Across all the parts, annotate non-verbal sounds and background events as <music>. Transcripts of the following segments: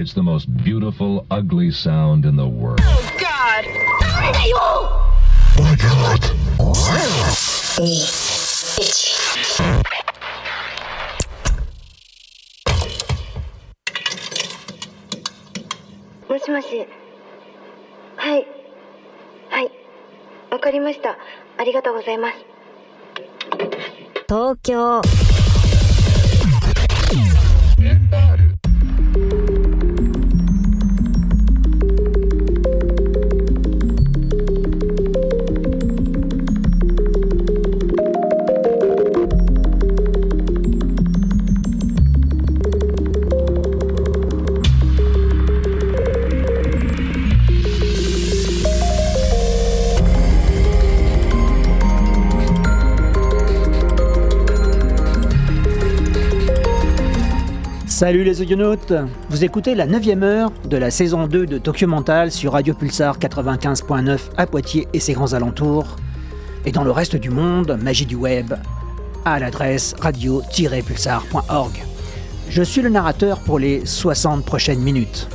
It's the most beautiful, ugly sound in the world. Oh, God! My God! Itchy. もしもしはいはいわかりましたありがとうございます東京 Salut les audionautes Vous écoutez la 9 heure de la saison 2 de Tokyo Mental sur Radio Pulsar 95.9 à Poitiers et ses grands alentours, et dans le reste du monde, magie du web, à l'adresse radio-pulsar.org. Je suis le narrateur pour les 60 prochaines minutes.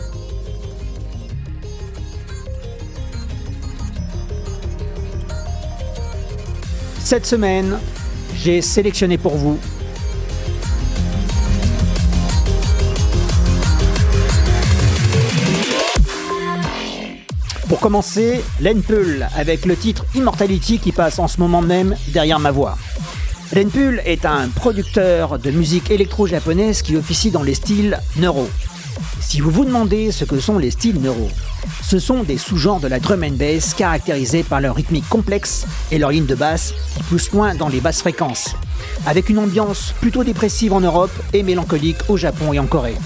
Cette semaine, j'ai sélectionné pour vous commencer, Lenpul avec le titre Immortality qui passe en ce moment même derrière ma voix. Lenpul est un producteur de musique électro-japonaise qui officie dans les styles neuro. Si vous vous demandez ce que sont les styles neuro, ce sont des sous-genres de la drum and bass caractérisés par leur rythmique complexe et leur ligne de basse qui poussent loin dans les basses fréquences, avec une ambiance plutôt dépressive en Europe et mélancolique au Japon et en Corée.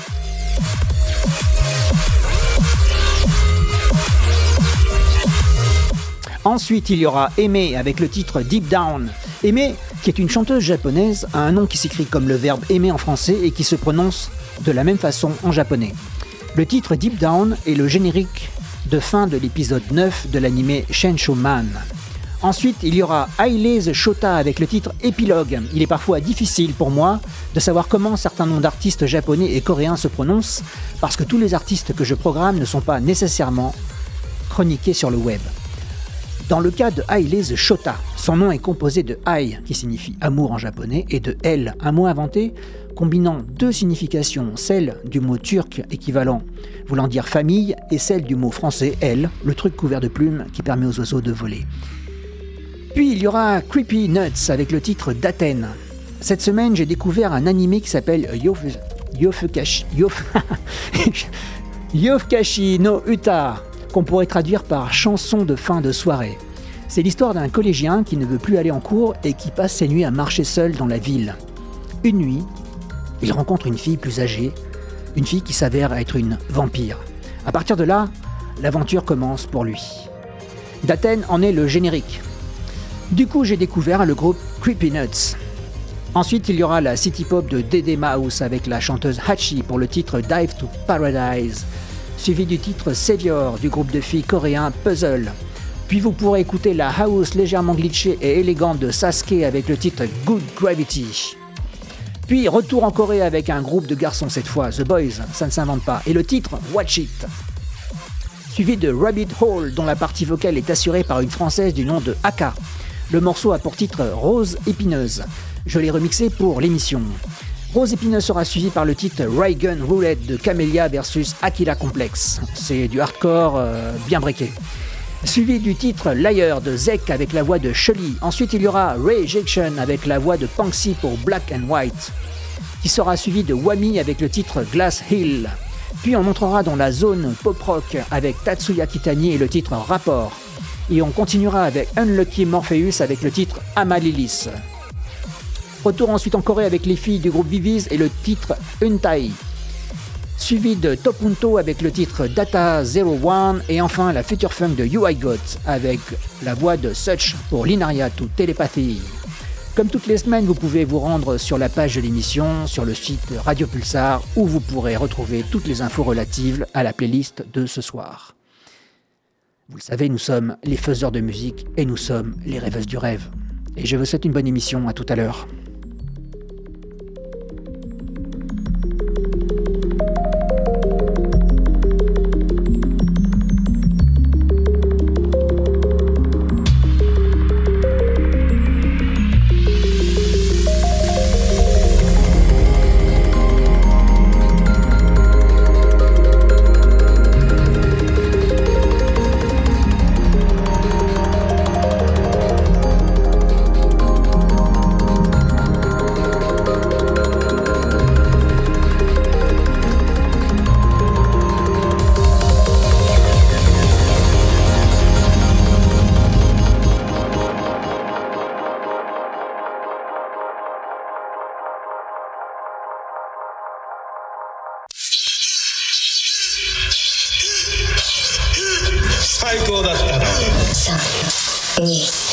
Ensuite, il y aura Aimé avec le titre Deep Down. Aimé, qui est une chanteuse japonaise, a un nom qui s'écrit comme le verbe aimer en français et qui se prononce de la même façon en japonais. Le titre Deep Down est le générique de fin de l'épisode 9 de l'anime Shensho Man. Ensuite, il y aura Ailez Shota avec le titre Épilogue. Il est parfois difficile pour moi de savoir comment certains noms d'artistes japonais et coréens se prononcent parce que tous les artistes que je programme ne sont pas nécessairement chroniqués sur le web. Dans le cas de Ailez Shota, son nom est composé de Ai, qui signifie amour en japonais, et de El, un mot inventé combinant deux significations, celle du mot turc équivalent voulant dire famille et celle du mot français El, le truc couvert de plumes qui permet aux oiseaux de voler. Puis il y aura Creepy Nuts avec le titre d'Athènes. Cette semaine, j'ai découvert un animé qui s'appelle Yof... <laughs> Yofukashi... Yof... Yofukashi no Uta, qu'on pourrait traduire par chanson de fin de soirée. C'est l'histoire d'un collégien qui ne veut plus aller en cours et qui passe ses nuits à marcher seul dans la ville. Une nuit, il rencontre une fille plus âgée, une fille qui s'avère être une vampire. À partir de là, l'aventure commence pour lui. D'Athènes en est le générique. Du coup, j'ai découvert le groupe Creepy Nuts. Ensuite, il y aura la city pop de Dede Mouse avec la chanteuse Hachi pour le titre Dive to Paradise, suivi du titre Savior du groupe de filles coréen Puzzle. Puis vous pourrez écouter la house légèrement glitchée et élégante de Sasuke avec le titre Good Gravity. Puis retour en Corée avec un groupe de garçons cette fois, The Boys, ça ne s'invente pas, et le titre Watch It. Suivi de Rabbit Hole dont la partie vocale est assurée par une française du nom de Aka. Le morceau a pour titre Rose épineuse. Je l'ai remixé pour l'émission. Rose Épineuse sera suivi par le titre Ray Gun Roulette de Camellia versus Aquila Complex. C'est du hardcore euh, bien breaké. Suivi du titre Liar de Zek avec la voix de Shelly. Ensuite, il y aura Ray Ejection avec la voix de Panksy pour Black and White. Qui sera suivi de Wami avec le titre Glass Hill. Puis on entrera dans la zone pop rock avec Tatsuya Kitani et le titre Rapport. Et on continuera avec Unlucky Morpheus avec le titre Amalilis. Retour ensuite en Corée avec les filles du groupe Vivis et le titre Untai. Suivi de Topunto avec le titre Data 01 et enfin la future funk de UI Got avec la voix de Such pour Linaria to Télépathie. Comme toutes les semaines, vous pouvez vous rendre sur la page de l'émission, sur le site Radio Pulsar, où vous pourrez retrouver toutes les infos relatives à la playlist de ce soir. Vous le savez, nous sommes les faiseurs de musique et nous sommes les rêveuses du rêve. Et je vous souhaite une bonne émission, à tout à l'heure. 你。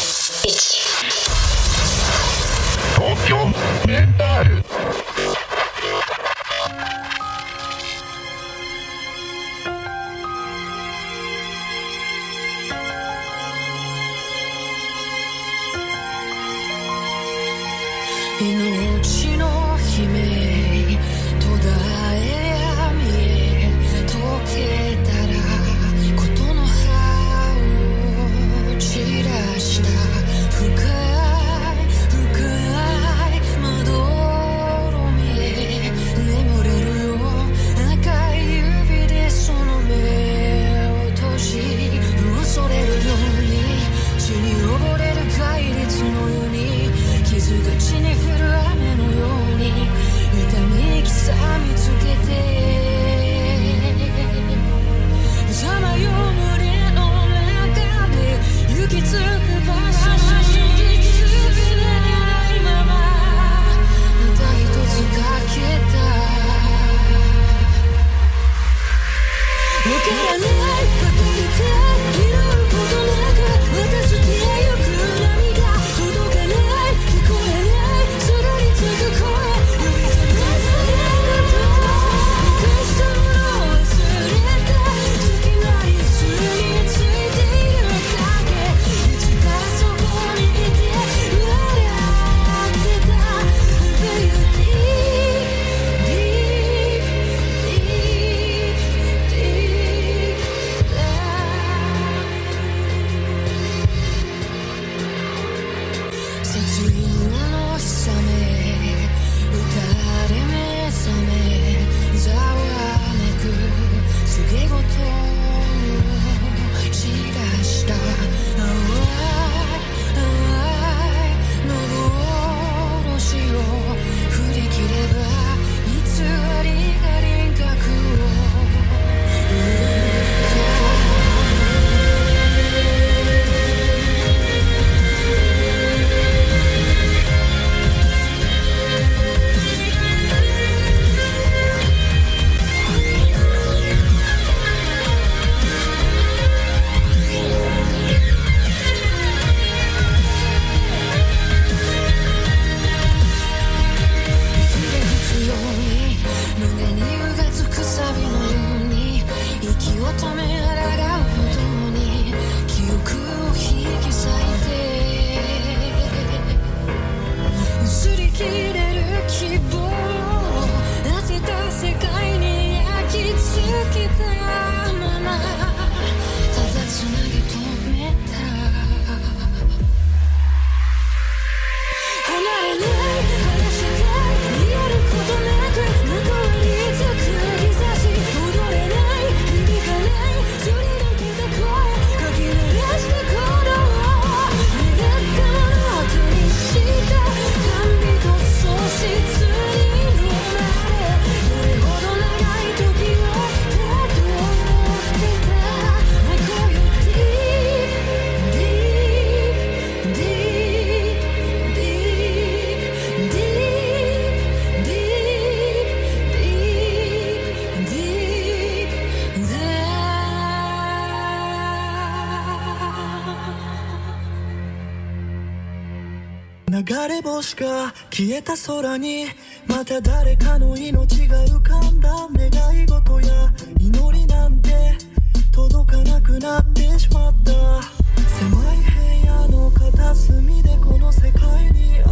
れ星が消えた空にまた誰かの命が浮かんだ願い事や祈りなんて届かなくなってしまった。狭い部屋の片隅でこの世界にあ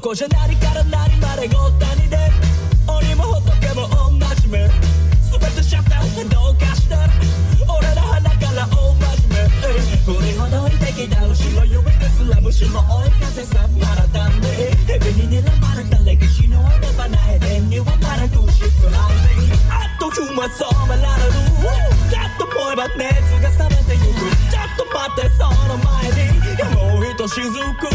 こじゃ何からなりまでごったにで。鬼も仏も同じ目。全てシャッターどうかして俺の鼻から大真面目。振りほどいてきた後ろ指ですら虫も追い風さまらたんで蛇に睨まれた歴史の穴場なエデンにはまらくしつらい。あっという間染められるだと思えば熱が冷めてゆく。ちょっと待ってその前に。もうひとしずく。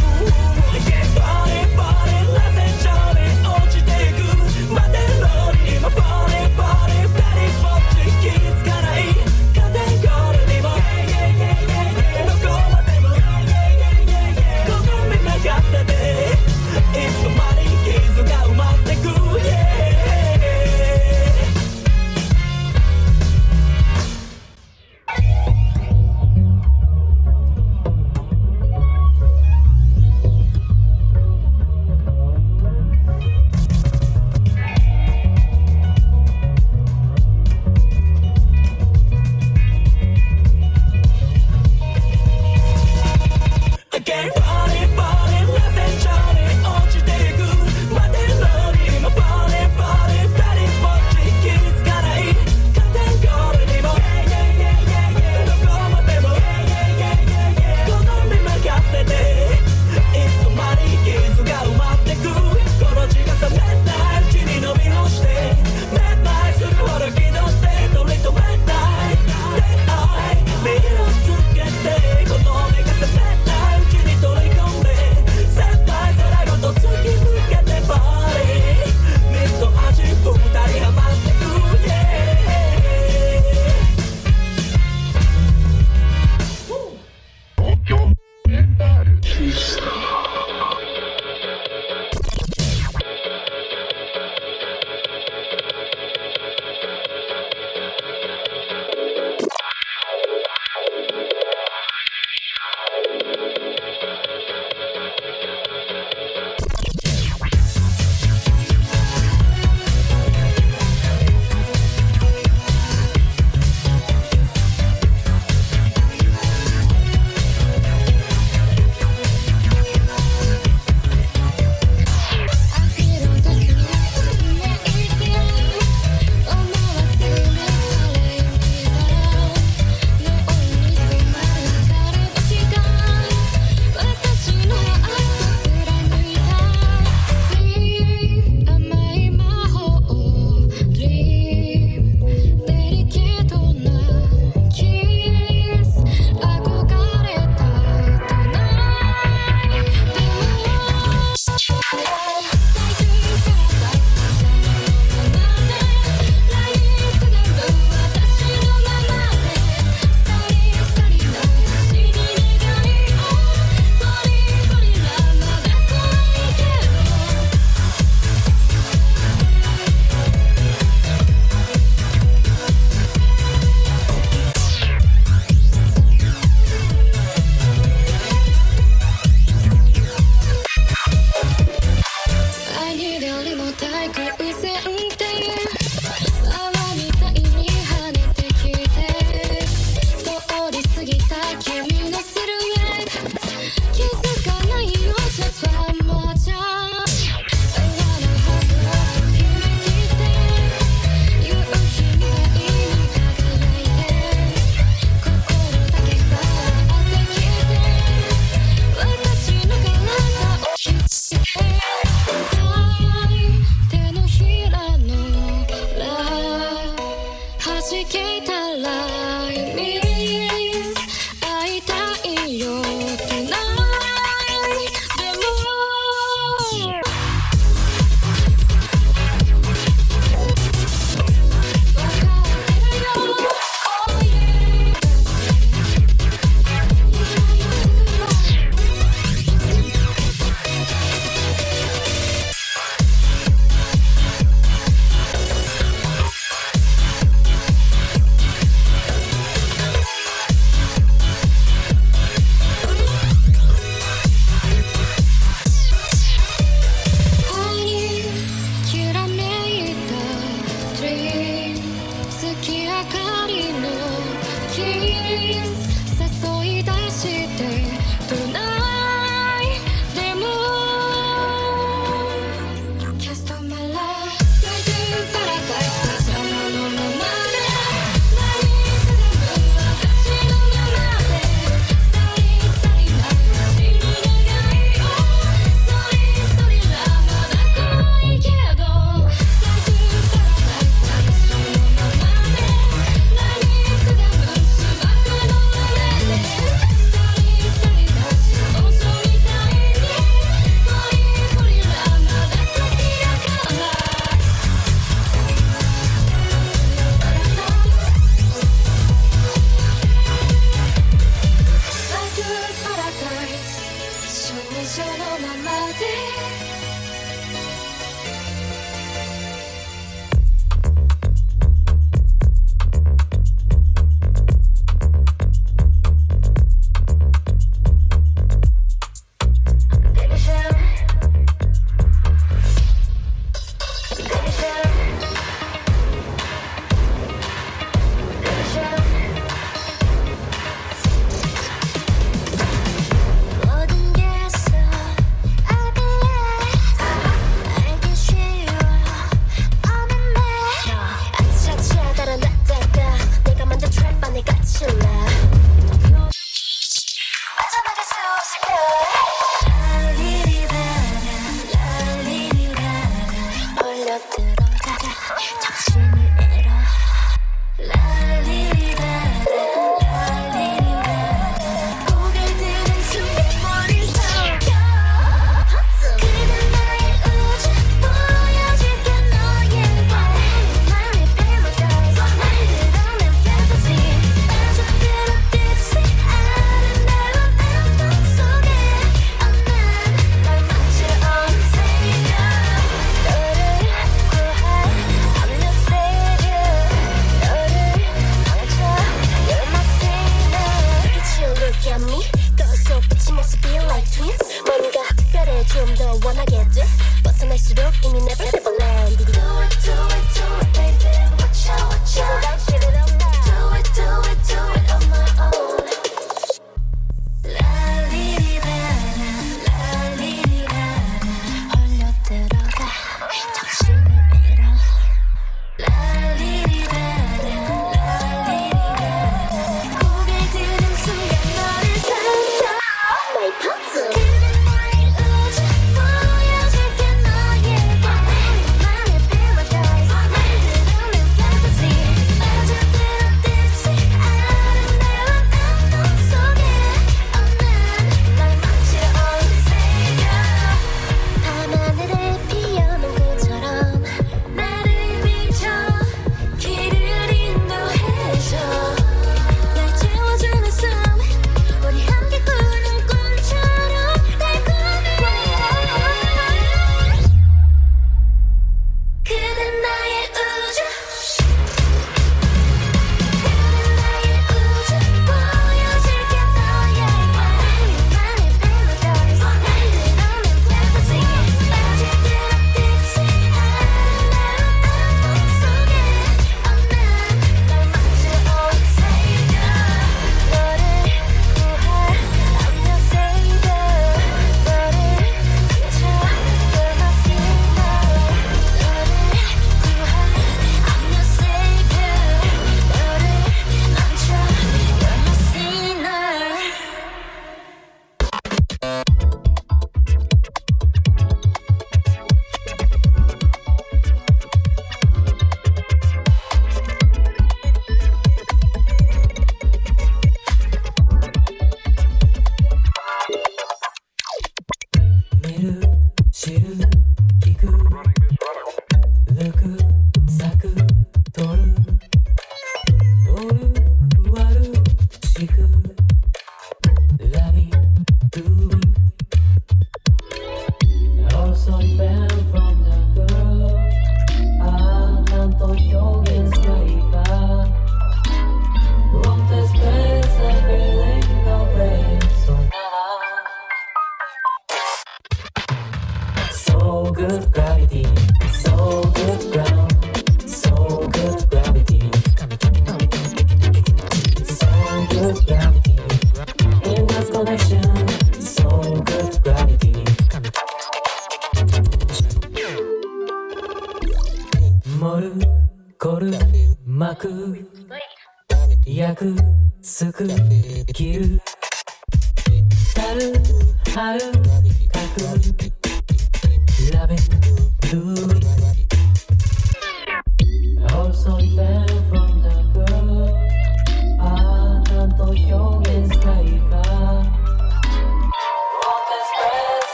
like it isn't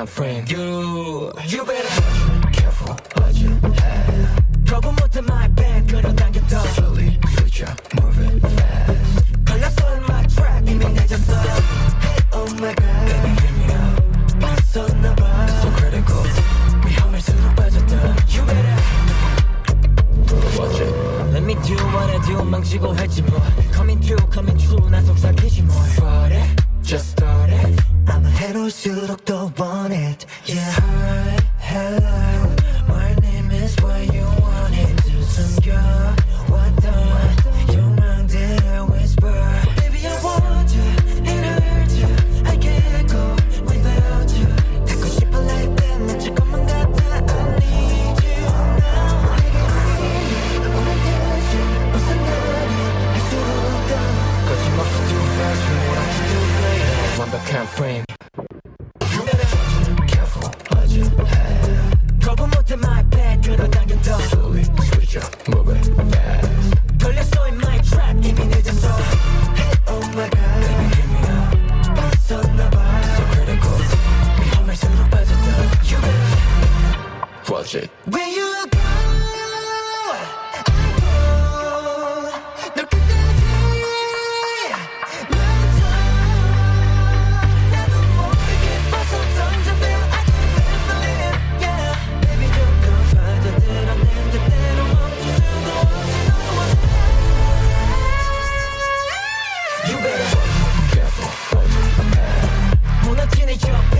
time frame. You, you better. gonna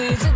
seeds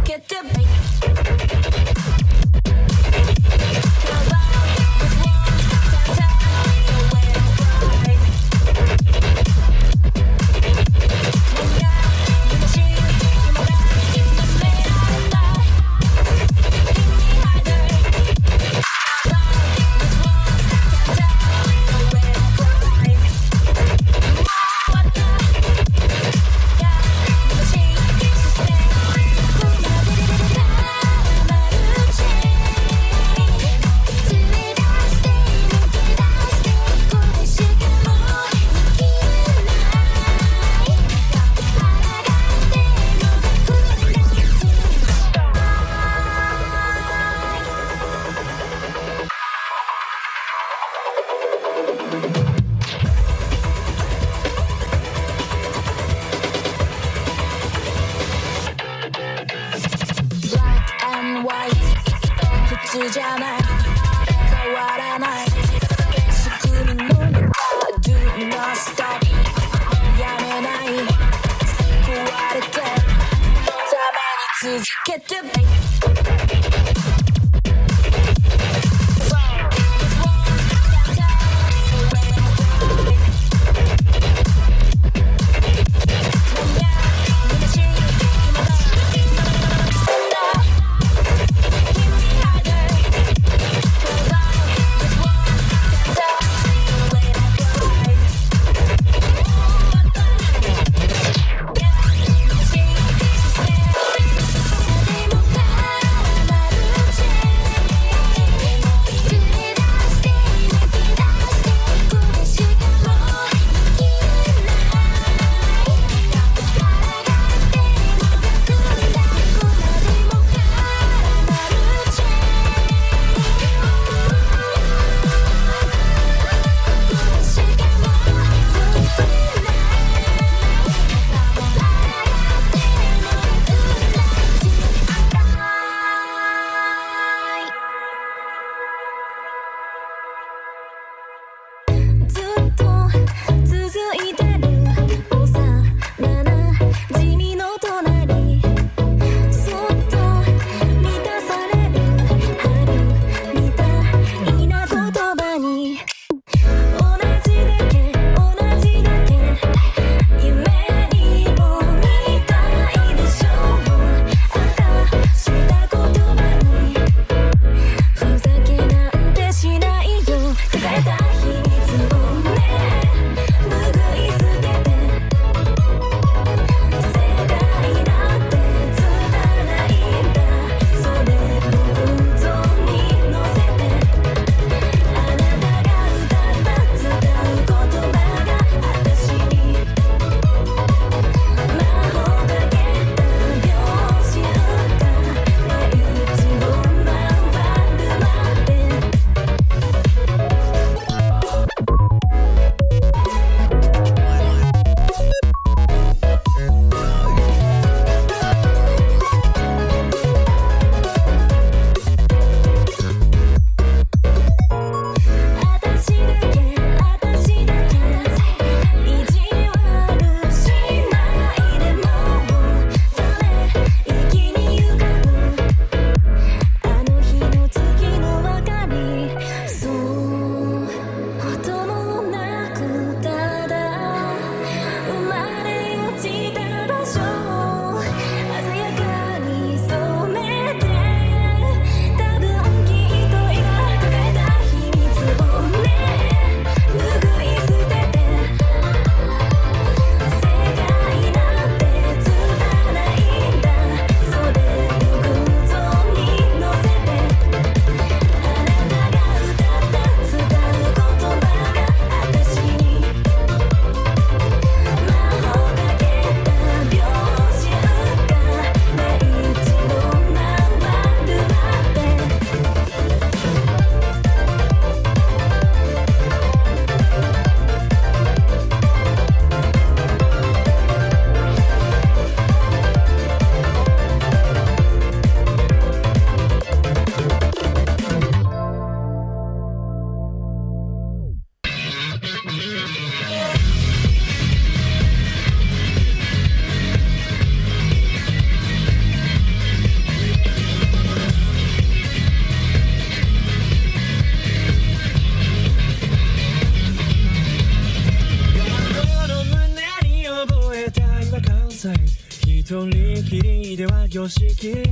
業しきれい。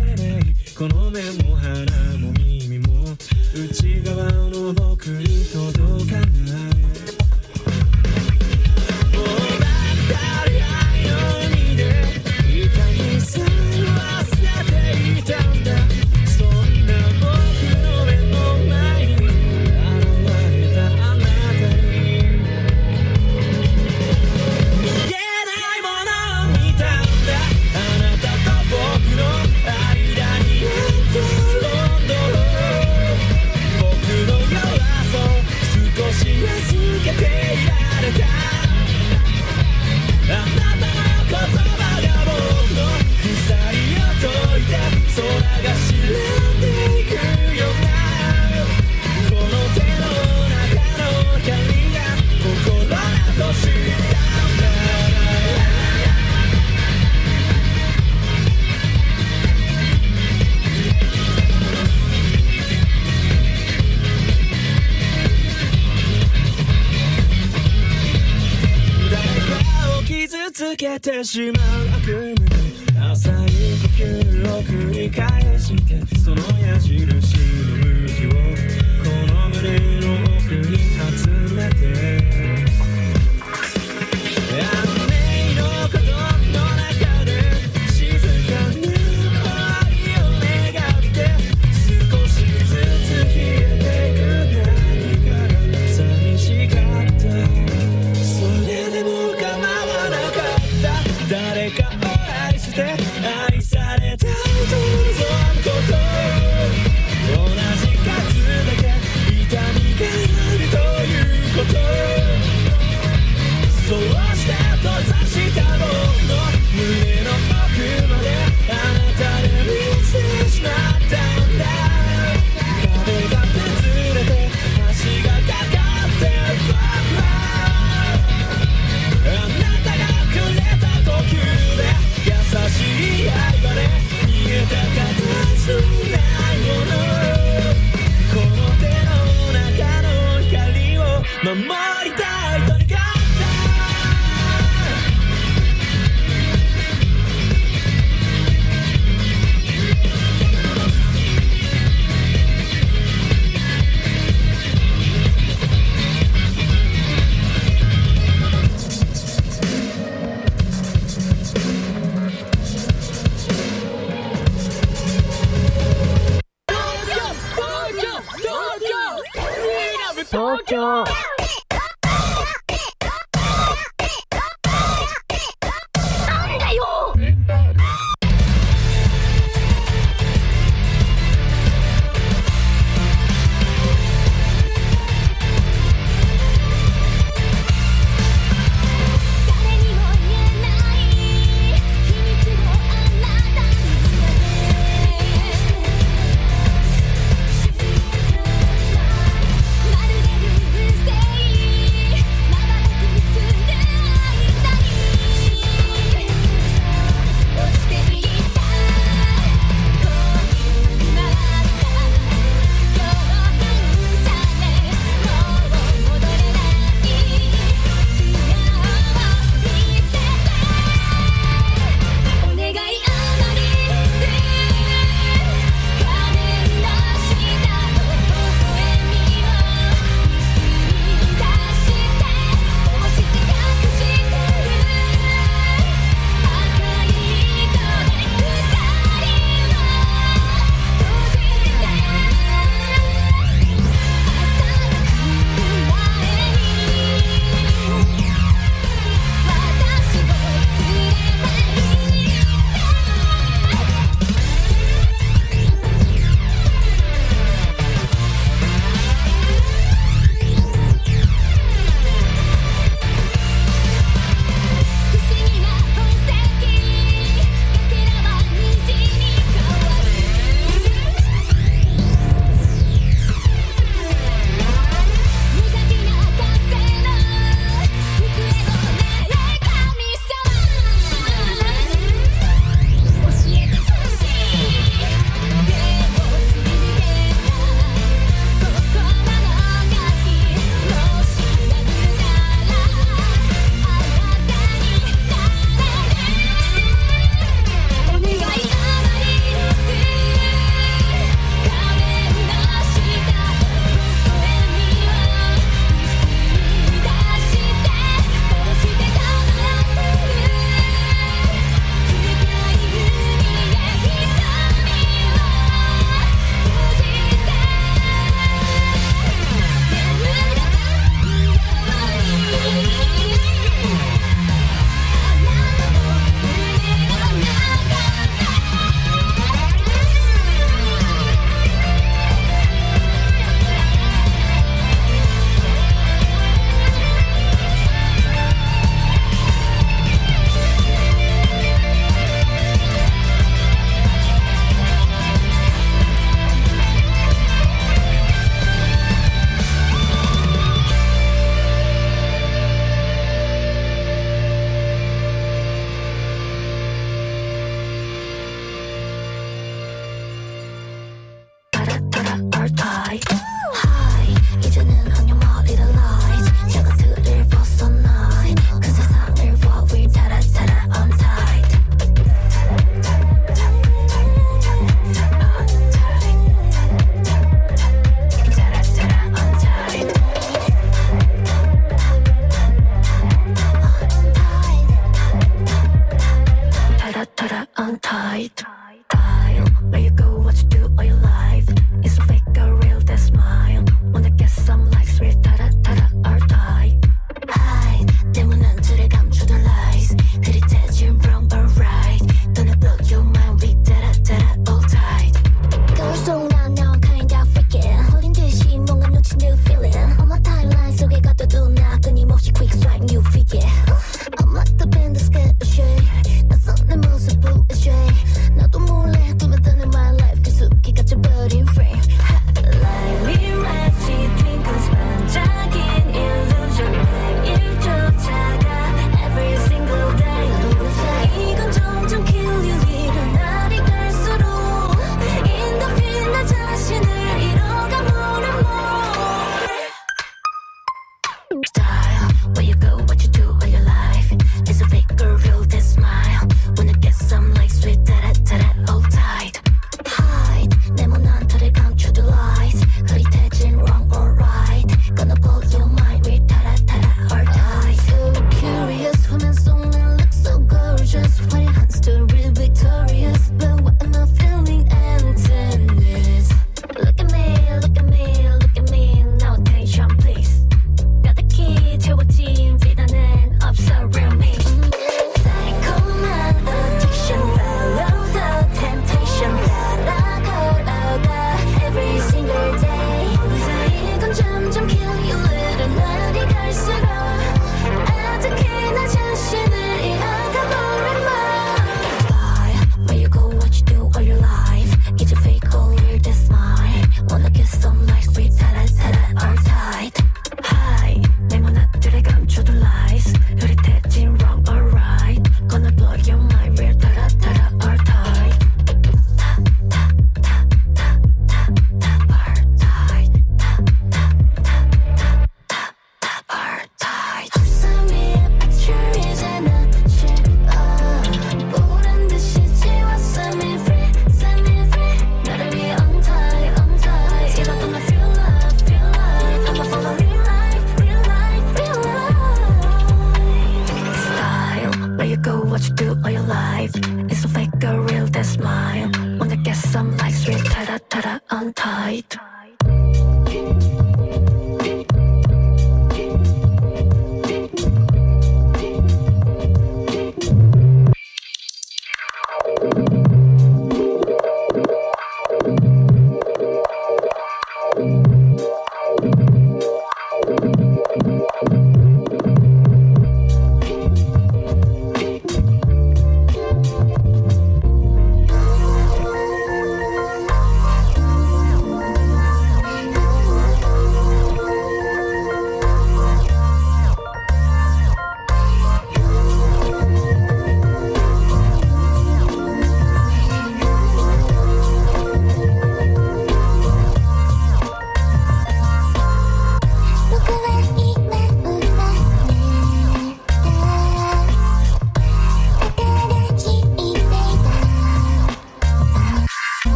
このメモ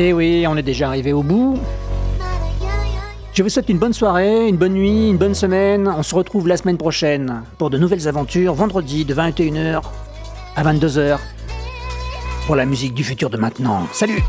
Et Eh oui, on est déjà arrivé au bout. Je vous souhaite une bonne soirée, une bonne nuit, une bonne semaine. On se retrouve la semaine prochaine pour de nouvelles aventures, vendredi de 21h à 22h pour la musique du futur de maintenant. Salut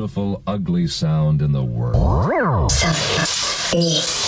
beautiful, ugly sound in the world. 3、2、1。